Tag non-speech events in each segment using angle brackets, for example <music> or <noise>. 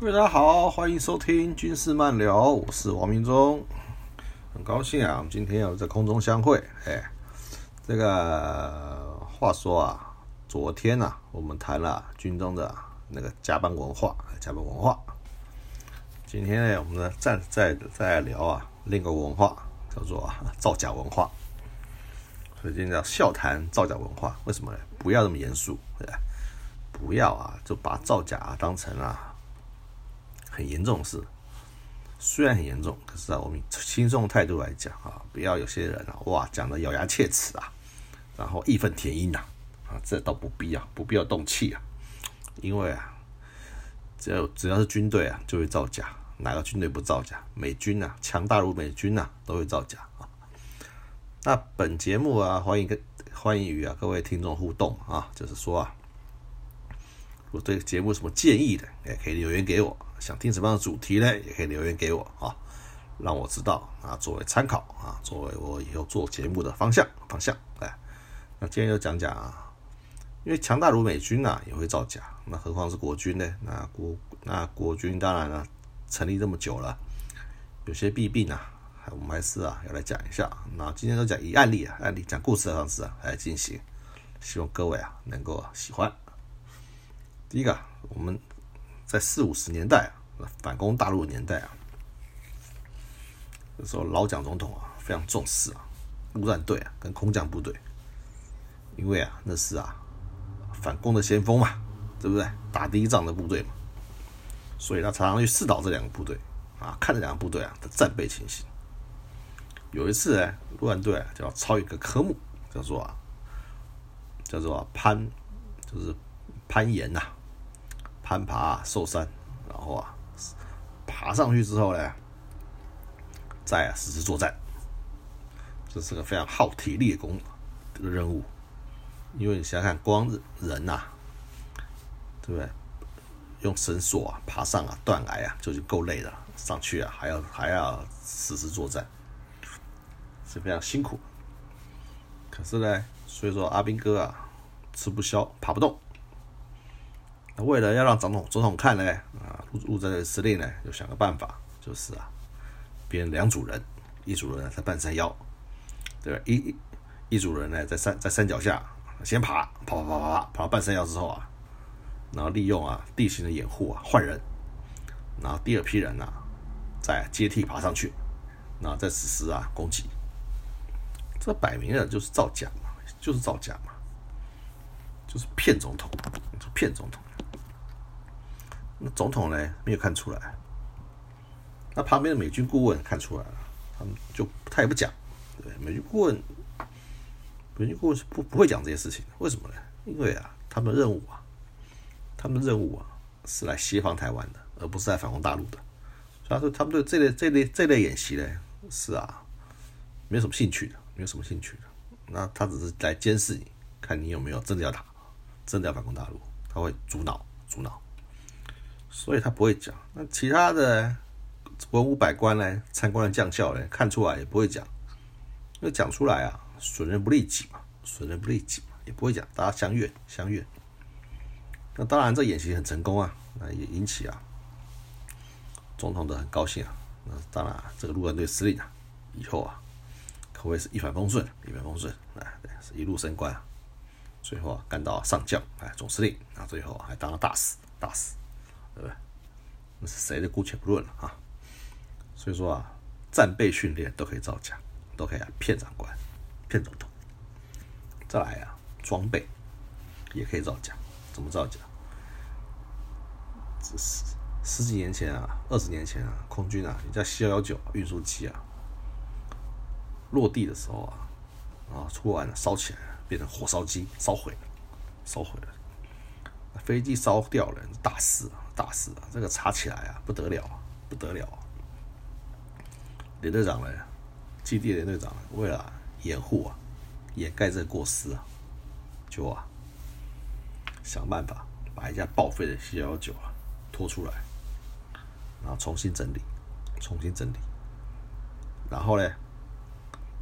各位大家好，欢迎收听军事漫聊，我是王明忠，很高兴啊，我们今天要在空中相会。哎，这个话说啊，昨天呐，我们谈了军中的那个加班文化，加班文化。今天呢，我们呢再再再聊啊，另一个文化叫做造假文化。所以今天叫笑谈造假文化，为什么呢？不要那么严肃，对吧？不要啊，就把造假啊当成啊很严重的事。虽然很严重，可是啊，我们轻松态度来讲啊，不要有些人啊，哇，讲的咬牙切齿啊，然后义愤填膺呐，啊，这倒不必要，不必要动气啊，因为啊，只要只要是军队啊，就会造假，哪个军队不造假？美军呐，强大如美军呐，都会造假啊。那本节目啊，欢迎跟欢迎与啊各位听众互动啊，就是说啊，我对节目什么建议的，也可以留言给我；想听什么样的主题呢，也可以留言给我啊，让我知道啊，作为参考啊，作为我以后做节目的方向方向。哎，那今天就讲讲啊，因为强大如美军呐，也会造假，那何况是国军呢？那国那国军当然了，成立这么久了，有些弊病啊。我们还是啊，要来讲一下。那今天都讲以案例啊，案例讲故事的方式啊来进行，希望各位啊能够喜欢。第一个，我们在四五十年代啊，反攻大陆的年代啊，那时候老蒋总统啊非常重视啊陆战队啊跟空降部队，因为啊那是啊反攻的先锋嘛，对不对？打第一仗的部队嘛，所以他常常去试导这两个部队啊，看这两个部队啊的战备情形。有一次呢，陆战队啊就要抄一个科目，叫做啊，叫做攀，就是攀岩呐，攀爬寿山，然后啊，爬上去之后呢，再啊实施作战，这是个非常耗体力的工这个任务，因为你想想看，光人呐，对不对？用绳索啊爬上啊断崖啊就已经够累了，上去啊还要还要实施作战。是非常辛苦，可是呢，所以说阿兵哥啊，吃不消，爬不动。那为了要让总统总统看呢，啊，陆陆战队司令呢，就想个办法，就是啊，编两组人，一组人呢在半山腰，对吧？一一一组人呢在山在山脚下先爬，跑跑跑跑跑，跑到半山腰之后啊，然后利用啊地形的掩护啊换人，然后第二批人呢再接替爬上去，然后再实施啊攻击。这摆明了就是造假嘛，就是造假嘛，就是骗总统，骗总统。那总统呢没有看出来，那旁边的美军顾问看出来了，他们就他也不讲，对美军顾问，美军顾问是不不会讲这些事情，为什么呢？因为啊，他们任务啊，他们任务啊是来协防台湾的，而不是来反攻大陆的。所以说，他们对这类这类这类演习呢，是啊，没有什么兴趣的。没有什么兴趣的，那他只是来监视你，看你有没有真的要打，真的要反攻大陆，他会阻挠阻挠，所以他不会讲。那其他的文武百官呢，参观的将校呢，看出来也不会讲，那讲出来啊，损人不利己嘛，损人不利己嘛，也不会讲，大家相悦相悦。那当然这演习很成功啊，那也引起啊总统的很高兴啊。那当然这个陆战队司令啊，以后啊。可谓是一帆风顺，一帆风顺，啊，对，是一路升官啊，最后啊干到上将，哎，总司令，啊，最后还当了大使，大使，对不对？那是谁的姑且不论了啊。所以说啊，战备训练都可以造假，都可以啊骗长官，骗总统。再来啊，装备也可以造假，怎么造假？这十十几年前啊，二十年前啊，空军啊，一架 C 幺幺九运输机啊。落地的时候啊，啊，突然烧起来了，变成火烧机，烧毁了，烧毁了。飞机烧掉了，大事啊，大事啊！这个查起来啊，不得了，不得了。连队长呢，基地连队长为了掩护啊，掩盖这个过失啊，就啊，想办法把一架报废的 C 幺幺九啊拖出来，然后重新整理，重新整理，然后呢？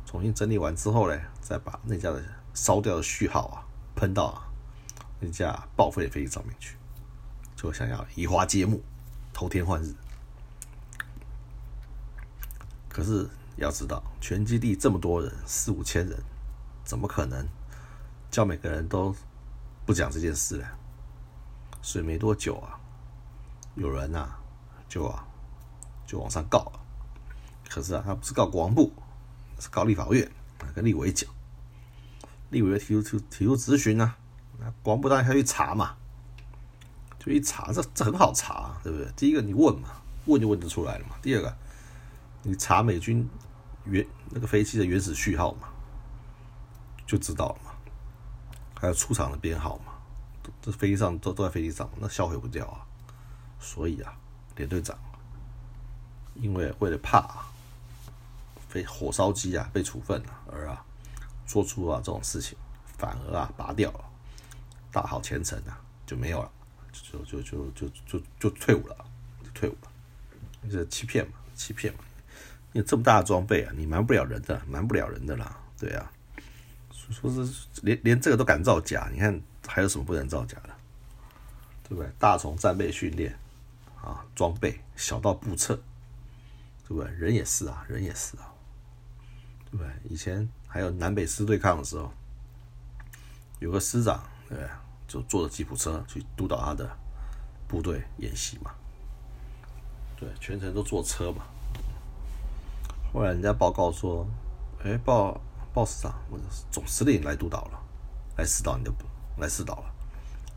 重新整理完之后呢，再把那架的烧掉的序号啊喷到那架报废的飞机上面去，就想要移花接木，偷天换日。可是要知道，全基地这么多人，四五千人，怎么可能叫每个人都不讲这件事呢？所以没多久啊，有人呐就啊就往上告了。可是啊，他不是告国防部，是告立法院，跟立委讲。立委提出提出咨询啊，那国防部当然要去查嘛。就一查，这这很好查，对不对？第一个你问嘛，问就问得出来了嘛。第二个。你查美军原那个飞机的原始序号嘛，就知道了嘛。还有出厂的编号嘛，这飞机上都都在飞机上，那销毁不掉啊。所以啊，连队长因为为了怕飞火烧机啊被处分了，而啊做出啊这种事情，反而啊拔掉了，大好前程啊就没有了，就就就就就就退伍了，就退伍了，这欺骗嘛，欺骗嘛。你这么大的装备啊，你瞒不了人的，瞒不了人的啦，对啊，说是连连这个都敢造假，你看还有什么不能造假的，对不对？大从战备训练啊，装备小到布测，对不对？人也是啊，人也是啊，对不对？以前还有南北师对抗的时候，有个师长，对，就坐着吉普车去督导他的部队演习嘛，对，全程都坐车嘛。后来人家报告说，哎，报报师长，总司令来督导了，来指导你的，来指导了。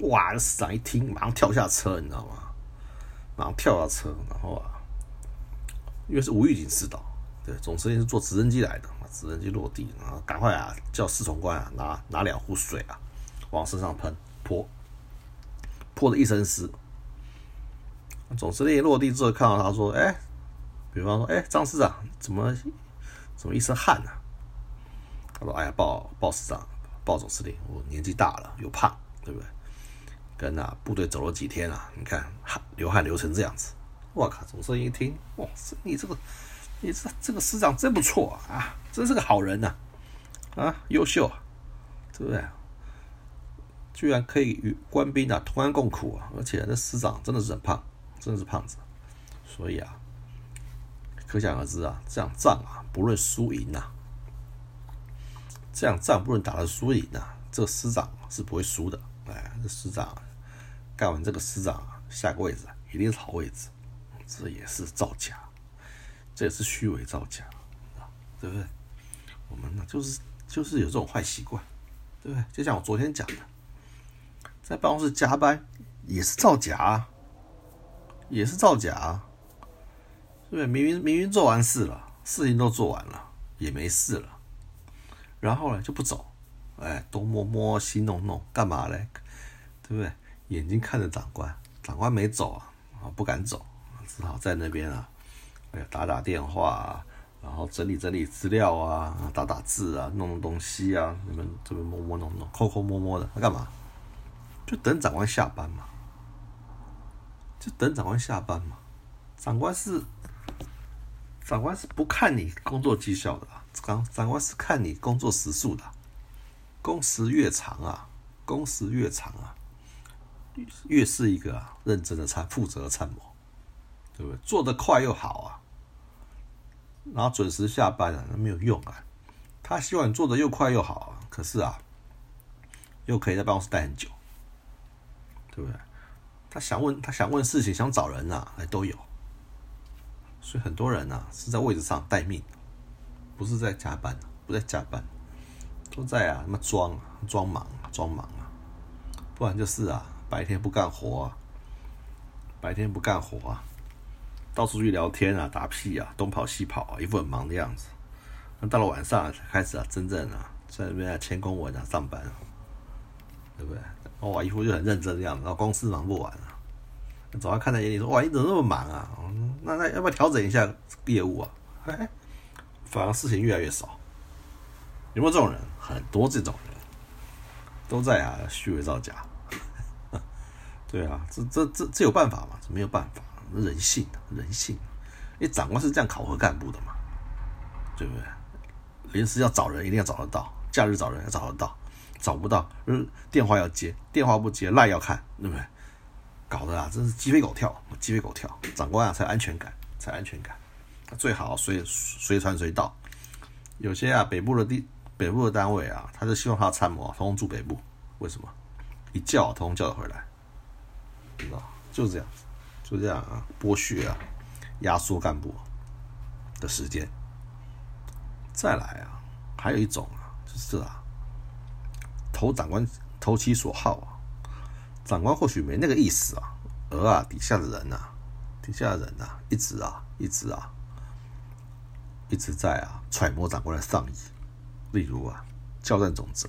哇，师长一听，马上跳下车，你知道吗？马上跳下车，然后啊，因为是吴玉警指导，对，总司令是坐直升机来的，直升机落地，然后赶快啊，叫侍从官啊，拿拿两壶水啊，往身上喷泼，泼的一身湿。总司令落地之后看到他说，哎。比方说，哎，张师长怎么怎么一身汗呢？他说：“哎呀，报报师长，报总司令，我年纪大了，又胖，对不对？跟那部队走了几天啊，你看汗流汗流成这样子。我靠！总司令一听，哇，你这个你这这个师长真不错啊，真是个好人呐，啊，优秀啊，对不对？居然可以与官兵啊同甘共苦啊，而且那师长真的是很胖，真的是胖子，所以啊。”可想而知啊，这样仗啊，不论输赢呐，这样仗不论打的输赢呐，这个师长是不会输的。哎，这师长干完这个师长，下个位置一定是好位置，这也是造假，这也是虚伪造假，对不对？我们呢，就是就是有这种坏习惯，对不对？就像我昨天讲的，在办公室加班也是造假，也是造假啊。对，明明明明做完事了，事情都做完了，也没事了，然后呢就不走，哎，东摸摸西弄弄，干嘛嘞？对不对？眼睛看着长官，长官没走啊，啊不敢走，只好在那边啊，哎呀打打电话啊，然后整理整理资料啊，打打字啊，弄弄东西啊，你们这边摸摸弄弄，抠抠摸摸的，他干嘛？就等长官下班嘛，就等长官下班嘛，长官是。长官是不看你工作绩效的，长长官是看你工作时数的，工时越长啊，工时越长啊，越是一个认真的参负责的参谋，对不对？做得快又好啊，然后准时下班啊，那没有用啊。他希望你做的又快又好啊，可是啊，又可以在办公室待很久，对不对？他想问他想问事情，想找人啊，哎都有。所以很多人呐是在位置上待命，不是在加班，不在加班，都在啊，他妈装装忙装忙啊，不然就是啊，白天不干活啊，白天不干活啊，到处去聊天啊，打屁啊，东跑西跑啊，一副很忙的样子。那到了晚上才开始啊，真正啊，在那边签公文啊，上班，对不对？哇，一副就很认真的样子，然后公司忙不完啊。总要看在眼里，说哇，你怎么那么忙啊？那那要不要调整一下业务啊？哎，反而事情越来越少。有没有这种人？很多这种人，都在啊虚伪造假。<laughs> 对啊，这这这这有办法吗？这没有办法，人性人性。你长官是这样考核干部的嘛，对不对？临时要找人，一定要找得到；假日找人要找得到，找不到，电话要接，电话不接，赖要看，对不对？搞得啊，真是鸡飞狗跳，鸡飞狗跳。长官啊，才安全感，才安全感。最好随随传随到。有些啊，北部的地北部的单位啊，他就希望他参谋通通住北部。为什么？一叫通通叫得回来，知道？就是这样，就这样啊，剥削啊，压缩干部的时间。再来啊，还有一种啊，就是啊，投长官投其所好啊。长官或许没那个意思啊，而啊，底下的人呐，底下的人呐，一直啊，一直啊，一直在啊揣摩长官的上意。例如啊，教战总则，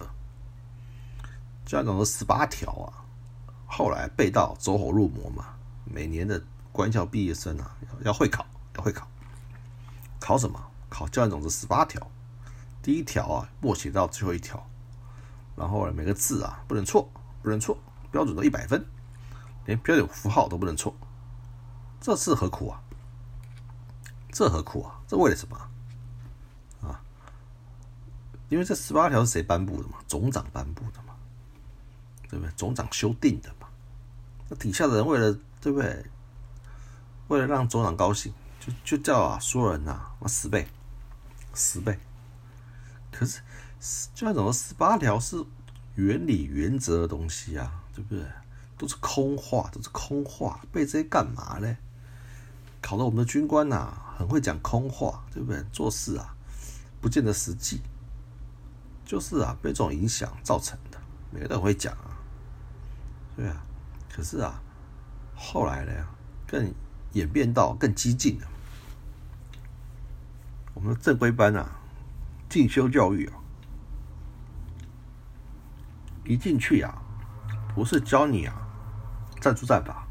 教战总则十八条啊，后来背到走火入魔嘛。每年的官校毕业生啊，要会考，要会考，考什么？考教战总则十八条，第一条啊，默写到最后一条，然后，每个字啊，不能错，不能错。标准都一百分，连标点符号都不能错，这是何苦啊？这何苦啊？这为了什么啊？因为这十八条是谁颁布的嘛？总长颁布的嘛？对不对？总长修订的嘛？那底下的人为了对不对？为了让总长高兴，就就叫啊所有人呐，我十倍，十倍。可是，就那种十八条是原理原则的东西啊。对不对？都是空话，都是空话，背这些干嘛呢？考得我们的军官呐，很会讲空话，对不对？做事啊，不见得实际，就是啊，被这种影响造成的。每个都会讲啊，对啊。可是啊，后来呢，更演变到更激进了。我们的正规班啊，进修教育啊，一进去啊。不是教你啊，战术战法，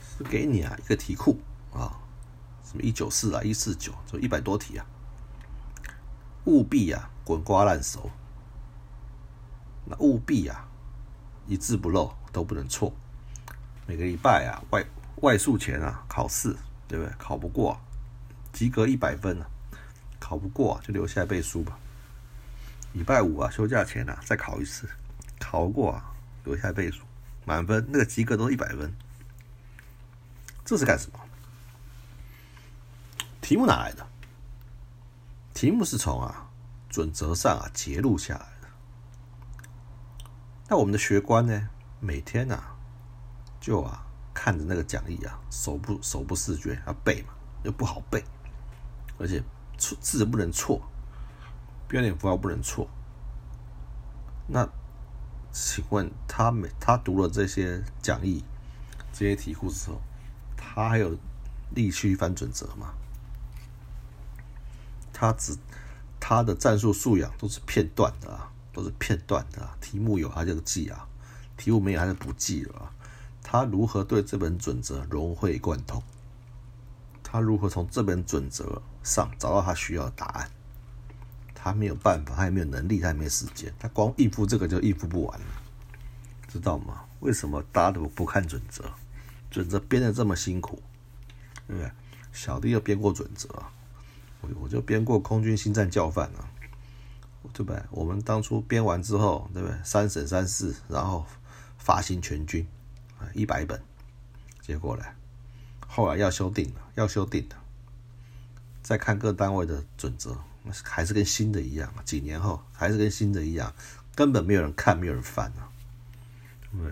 是给你啊一个题库啊，什么一九四啊一四九，就一百多题啊，务必啊滚瓜烂熟，那务必啊一字不漏都不能错。每个礼拜啊外外宿前啊考试，对不对？考不过及格一百分啊，考不过就留下来背书吧。礼拜五啊休假前啊再考一次，考过啊。留下倍数，满分那个及格都是一百分，这是干什么？题目哪来的？题目是从啊准则上啊揭露下来的。那我们的学官呢，每天啊就啊看着那个讲义啊，手不手不释卷要背嘛，又不好背，而且错字不能错，标点符号不能错，那。请问他每他读了这些讲义、这些题库之后，他还有力去翻准则吗？他只他的战术素养都是片段的啊，都是片段的啊。题目有他就记啊，题目没有他就不记了。他如何对这本准则融会贯通？他如何从这本准则上找到他需要的答案？他没有办法，他也没有能力，他也没时间，他光应付这个就应付不完了，知道吗？为什么大家都不看准则？准则编的这么辛苦，对不对？小弟又编过准则，我我就编过空军新战教范啊，对不对？我们当初编完之后，对不对？三审三试，然后发行全军啊，一百本，结果呢，后来要修订了，要修订了，再看各单位的准则。还是跟新的一样，几年后还是跟新的一样，根本没有人看，没有人翻啊！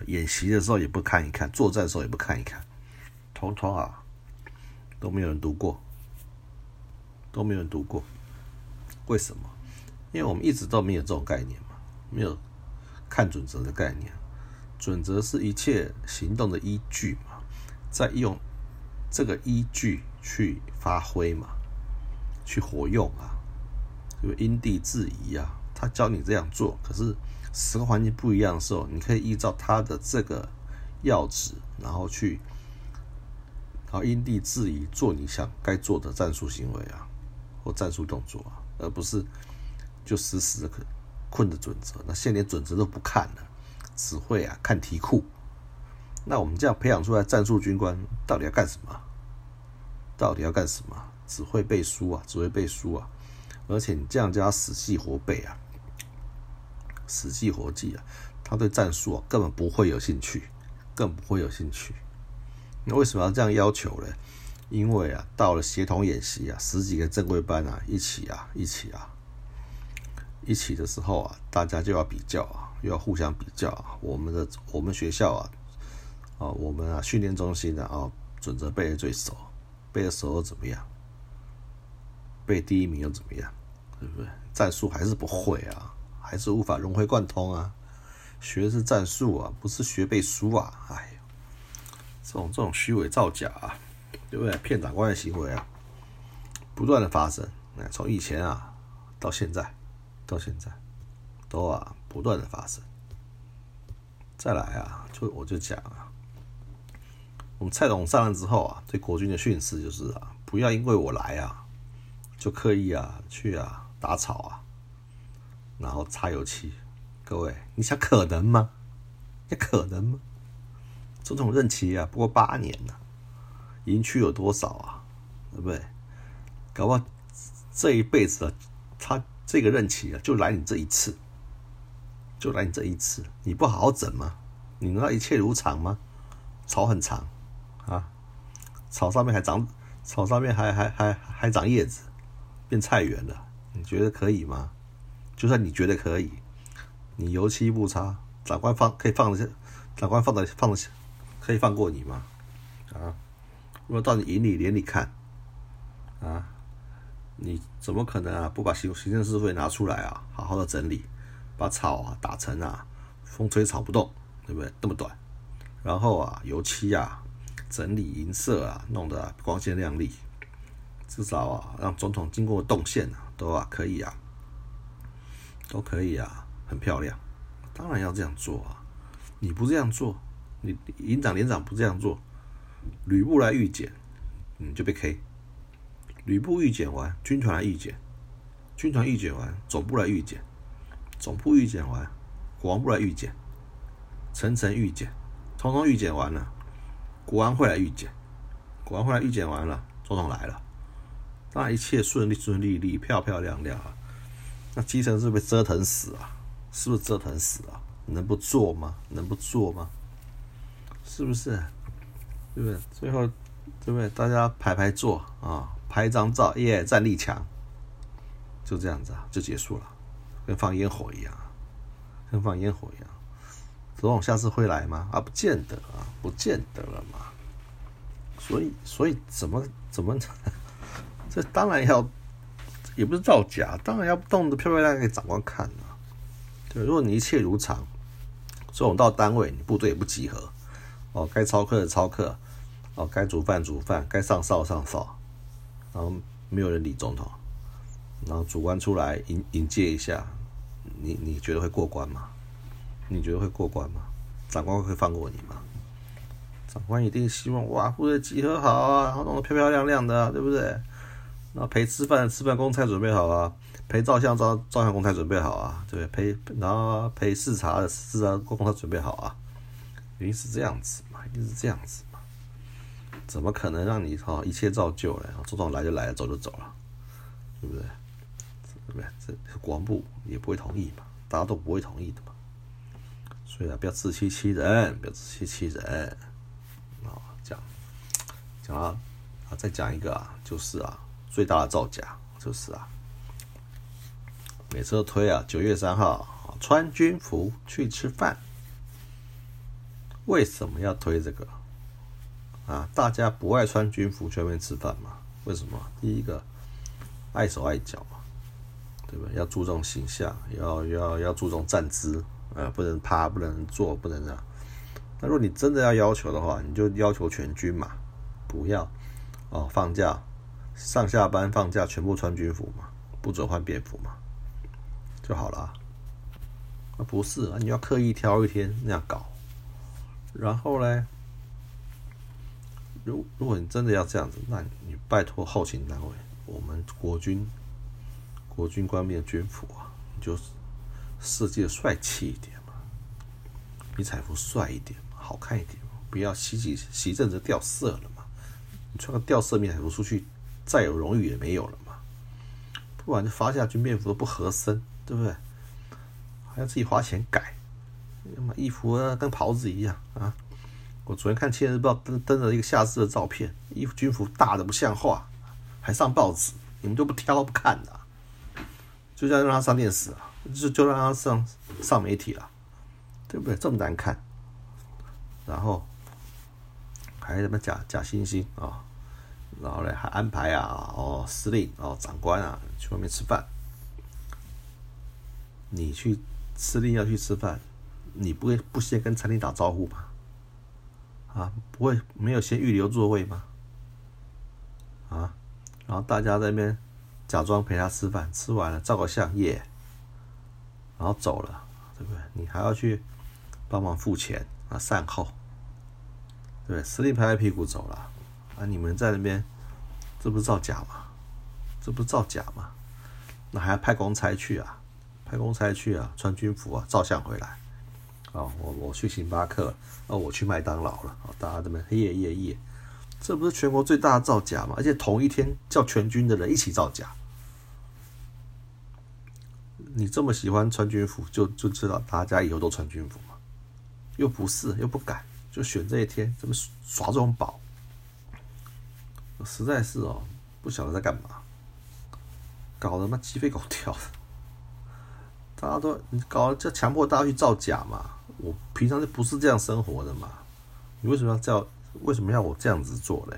演习的时候也不看一看，作战的时候也不看一看，通通啊都没有人读过，都没有人读过。为什么？因为我们一直都没有这种概念嘛，没有看准则的概念。准则是一切行动的依据嘛，在用这个依据去发挥嘛，去活用啊。就因地制宜啊，他教你这样做，可是时空环境不一样的时候，你可以依照他的这个要旨，然后去，然后因地制宜做你想该做的战术行为啊，或战术动作啊，而不是就死死的困着准则。那现在连准则都不看了，只会啊看题库。那我们这样培养出来战术军官到底要干什么？到底要干什么？只会背书啊，只会背书啊。而且你这样叫他死记活背啊，死记活记啊，他对战术啊根本不会有兴趣，更不会有兴趣。那为什么要这样要求呢？因为啊，到了协同演习啊，十几个正规班啊，一起啊，一起啊，一起的时候啊，大家就要比较啊，又要互相比较啊。我们的我们学校啊，啊，我们啊训练中心的啊，准则背的最熟，背的熟又怎么样？背第一名又怎么样？对不对？战术还是不会啊，还是无法融会贯通啊。学的是战术啊，不是学背书啊！哎，这种这种虚伪造假啊，对不对？骗长官的行为啊，不断的发生。哎，从以前啊到现在，到现在都啊不断的发生。再来啊，就我就讲啊，我们蔡总上任之后啊，对国军的训示就是啊，不要因为我来啊，就刻意啊去啊打草啊，然后擦油漆。各位，你想可能吗？也可能吗？总统任期啊，不过八年呢，营区有多少啊？对不对？搞不好这一辈子啊，他这个任期啊，就来你这一次，就来你这一次，你不好好整吗？你难道一切如常吗？草很长啊，草上面还长，草上面还还还还长叶子，变菜园了，你觉得可以吗？就算你觉得可以。你油漆不擦，长官放可以放得下，长官放得放得下，可以放过你吗？啊，如果到你营里连里看，啊，你怎么可能啊？不把行行政事会拿出来啊，好好的整理，把草啊打成啊风吹草不动，对不对？那么短，然后啊油漆啊整理银色啊，弄得光鲜亮丽，至少啊让总统经过动线啊都啊可以啊，都可以啊。很漂亮，当然要这样做啊！你不这样做，你营长连长不这样做，吕布来预检，你就被 K。吕布预检完，军团来预检，军团预检完，总部来预检，总部预检完，国王部来预检，层层预检，通通预检完了，国安会来预检，国安会来预检完了，总统来了，那一切顺利顺利利，漂漂亮亮啊！那基层是被折腾死啊！是不是折腾死啊？能不做吗？能不做吗？是不是？对不对？最后，对不对？大家排排坐啊，拍张照，耶，战力强，就这样子啊，就结束了，跟放烟火一样，跟放烟火一样。总统下次会来吗？啊，不见得啊，不见得了嘛。所以，所以怎么怎么，这当然要，也不是造假，当然要动得漂漂亮亮给长官看啊。对，如果你一切如常，总统到单位，你部队也不集合，哦，该操课的操课，哦，该煮饭煮饭，该上哨上哨，然后没有人理总统，然后主官出来迎迎接一下，你你觉得会过关吗？你觉得会过关吗？长官会放过你吗？长官一定希望哇，部队集合好啊，然后弄得漂漂亮亮的，对不对？那陪吃饭吃饭公差准备好啊。陪照相照照相公差准备好啊，对不对？陪然后陪视察的视察公台准备好啊，一定是这样子嘛，一定是这样子嘛，怎么可能让你哈一切照旧嘞？总统来就来了，走就走了，对不对？对不对？这国防部也不会同意嘛，大家都不会同意的嘛，所以啊，不要自欺欺人，不要自欺欺人啊！讲讲啊啊，再讲一个啊，就是啊，最大的造假就是啊。每次都推啊，九月三号穿军服去吃饭。为什么要推这个？啊，大家不爱穿军服去外面吃饭嘛？为什么？第一个，碍手碍脚嘛，对不对？要注重形象，要要要注重站姿，呃，不能趴，不能坐，不能这样。那如果你真的要要求的话，你就要求全军嘛，不要哦，放假上下班放假全部穿军服嘛，不准换便服嘛。就好了，啊不是啊，你要刻意挑一天那样搞，然后呢，如如果你真的要这样子，那你拜托后勤单位，我们国军国军官兵的军服啊，你就设计的帅气一点嘛，比彩服帅一点，好看一点，不要洗洗洗阵子掉色了嘛，你穿个掉色迷彩服出去，再有荣誉也没有了嘛，不然就发下军便服都不合身。对不对？还要自己花钱改，那么衣服跟袍子一样啊，我昨天看《千日报》登登了一个夏至的照片，衣服军服大的不像话，还上报纸，你们都不挑不看的，就这样让他上电视啊，就就让他上上媒体了，对不对？这么难看，然后还什么假假惺惺啊，然后呢还安排啊哦司令哦长官啊去外面吃饭，你去司令要去吃饭，你不会不先跟餐厅打招呼吗？啊，不会没有先预留座位吗？啊，然后大家在那边假装陪他吃饭，吃完了照个相耶，然后走了，对不对？你还要去帮忙付钱啊，善后，对不对？司令拍拍屁股走了，啊，你们在那边，这不是造假吗？这不是造假吗？那还要派公差去啊？派公差去啊？穿军服啊？照相回来？啊，我我去星巴克，哦，我去麦当劳了，啊，大家这边耶耶耶，这不是全国最大的造假吗？而且同一天叫全军的人一起造假，你这么喜欢穿军服，就就知道大家以后都穿军服嘛？又不是，又不敢，就选这一天，怎么耍这种宝？实在是哦，不晓得在干嘛，搞得妈鸡飞狗跳的，大家都你搞就强迫大家去造假嘛？我平常就不是这样生活的嘛，你为什么要叫？为什么要我这样子做嘞？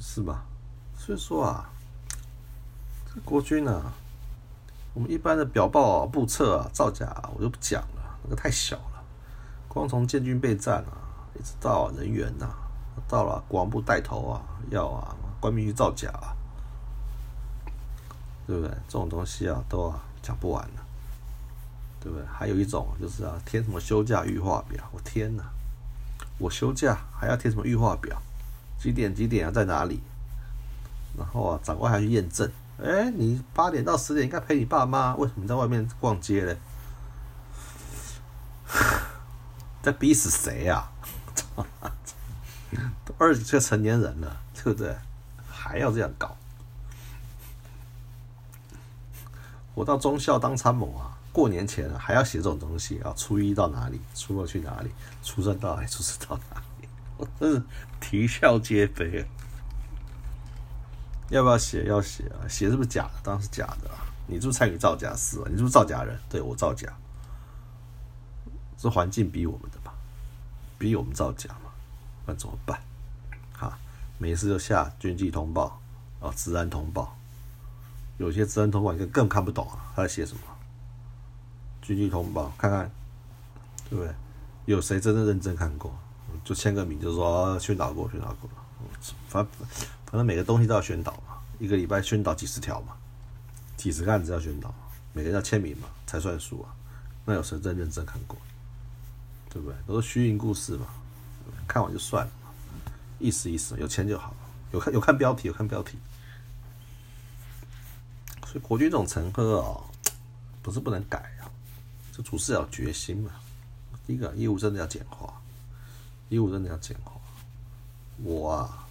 是吧？所以说啊，这国军啊，我们一般的表报啊、布测啊、造假，我就不讲了，那个太小了。光从建军备战啊，一直到人员呐，到了国防部带头啊，要啊，官兵去造假啊，对不对？这种东西啊，都啊讲不完了。对不对？还有一种就是啊，填什么休假预化表？我天哪！我休假还要填什么预化表？几点几点啊？在哪里？然后啊，长官还去验证。哎，你八点到十点应该陪你爸妈，为什么在外面逛街嘞？<laughs> 在逼死谁呀？<laughs> <laughs> 二十岁成年人了，对不对？还要这样搞？我到中校当参谋啊！过年前还要写这种东西啊！初一到哪里？初二去哪里？初三到哪里？初四到哪里？<laughs> 我真是啼笑皆非啊！要不要写？要写啊！写是不是假的？当然是假的啊！你是不是参与造假事啊？你是不是造假人？对我造假，是环境逼我们的吧？逼我们造假？那怎么办？哈，没事就下军纪通报啊，治安通报。有些治安通报你更看不懂啊，他在写什么？军纪通报，看看，对不对？有谁真的认真看过？就签个名，就说宣导过，宣导过。反正反正每个东西都要宣导嘛，一个礼拜宣导几十条嘛，几十个案子要宣导，每个人要签名嘛，才算数啊。那有谁真认真看过？对不对？都是虚应故事嘛，看完就算了，意思意思，有钱就好。有看有看标题，有看标题。所以国军这种成喝啊，不是不能改啊。处事要决心嘛。第一个业务真的要简化，业务真的要简化。我啊，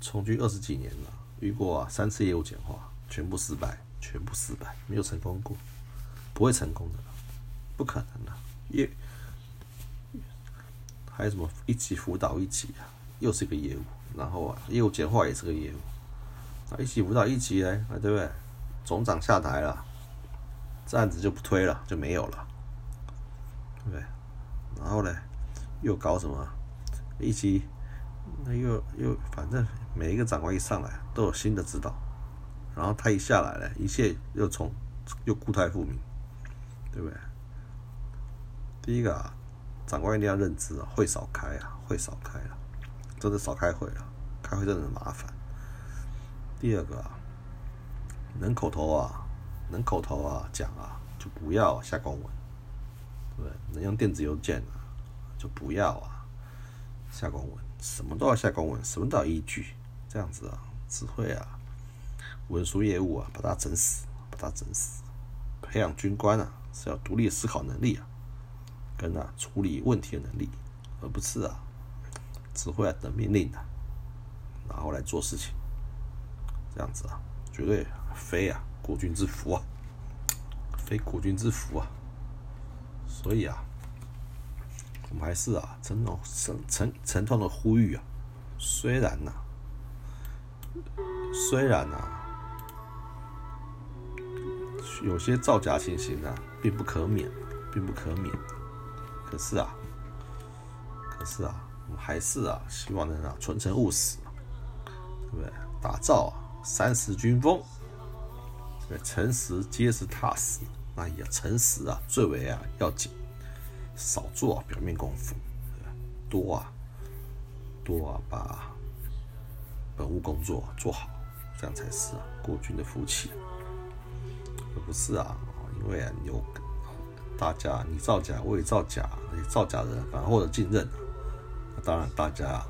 从军二十几年了，遇过三次业务简化，全部失败，全部失败，没有成功过，不会成功的，不可能的。业还有什么一级辅导一级啊，又是一个业务，然后啊业务简化也是个业务，啊一级辅导一级嘞，啊对不对？总长下台了。这案子就不推了，就没有了，对不对？然后呢，又搞什么？一级，那又又反正每一个长官一上来都有新的指导，然后他一下来了，一切又从又固态复明，对不对？第一个啊，长官一定要认知啊，会少开啊，会少开了，真的少开会了，开会真的很麻烦。第二个啊，能口头啊。能口头啊讲啊，就不要下公文，对能用电子邮件啊，就不要啊下公文，什么都要下公文，什么都要依据，这样子啊，只会啊文书业务啊把它整死，把它整死。培养军官啊是要独立思考能力啊，跟啊处理问题的能力，而不是啊只会啊等命令的，然后来做事情，这样子啊绝对非啊。国军之福啊，非国军之福啊，所以啊，我们还是啊，沉痛沉沉沉痛的呼吁啊，虽然呐，虽然呐，有些造假情形啊，并不可免，并不可免，可是啊，可是啊，我们还是啊，希望能啊，纯诚务实，对不对？打造，三十军风，对，诚实、结实、踏实，那也诚实啊，最为啊要紧。少做表面功夫，多啊，多啊，把本务工作做好，这样才是啊国军的福气，而不是啊，因为啊有大家你造假，我也造假，你造假人反而获得进任，那当然大家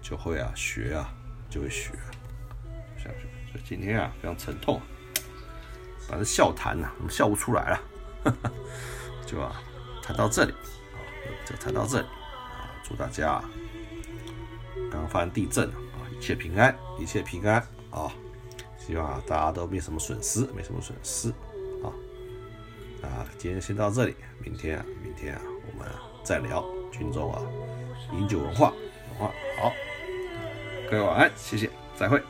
就会啊学啊，就会学，下去。所以今天啊非常沉痛，反正笑谈呐，我们笑不出来了，<laughs> 就啊。谈到这里，啊，就谈到这里，啊，祝大家刚发生地震啊，一切平安，一切平安啊！希望大家都没什么损失，没什么损失啊！今天先到这里，明天啊，明天啊，我们再聊军中啊饮酒文化文化。好，各位晚安，谢谢，再会。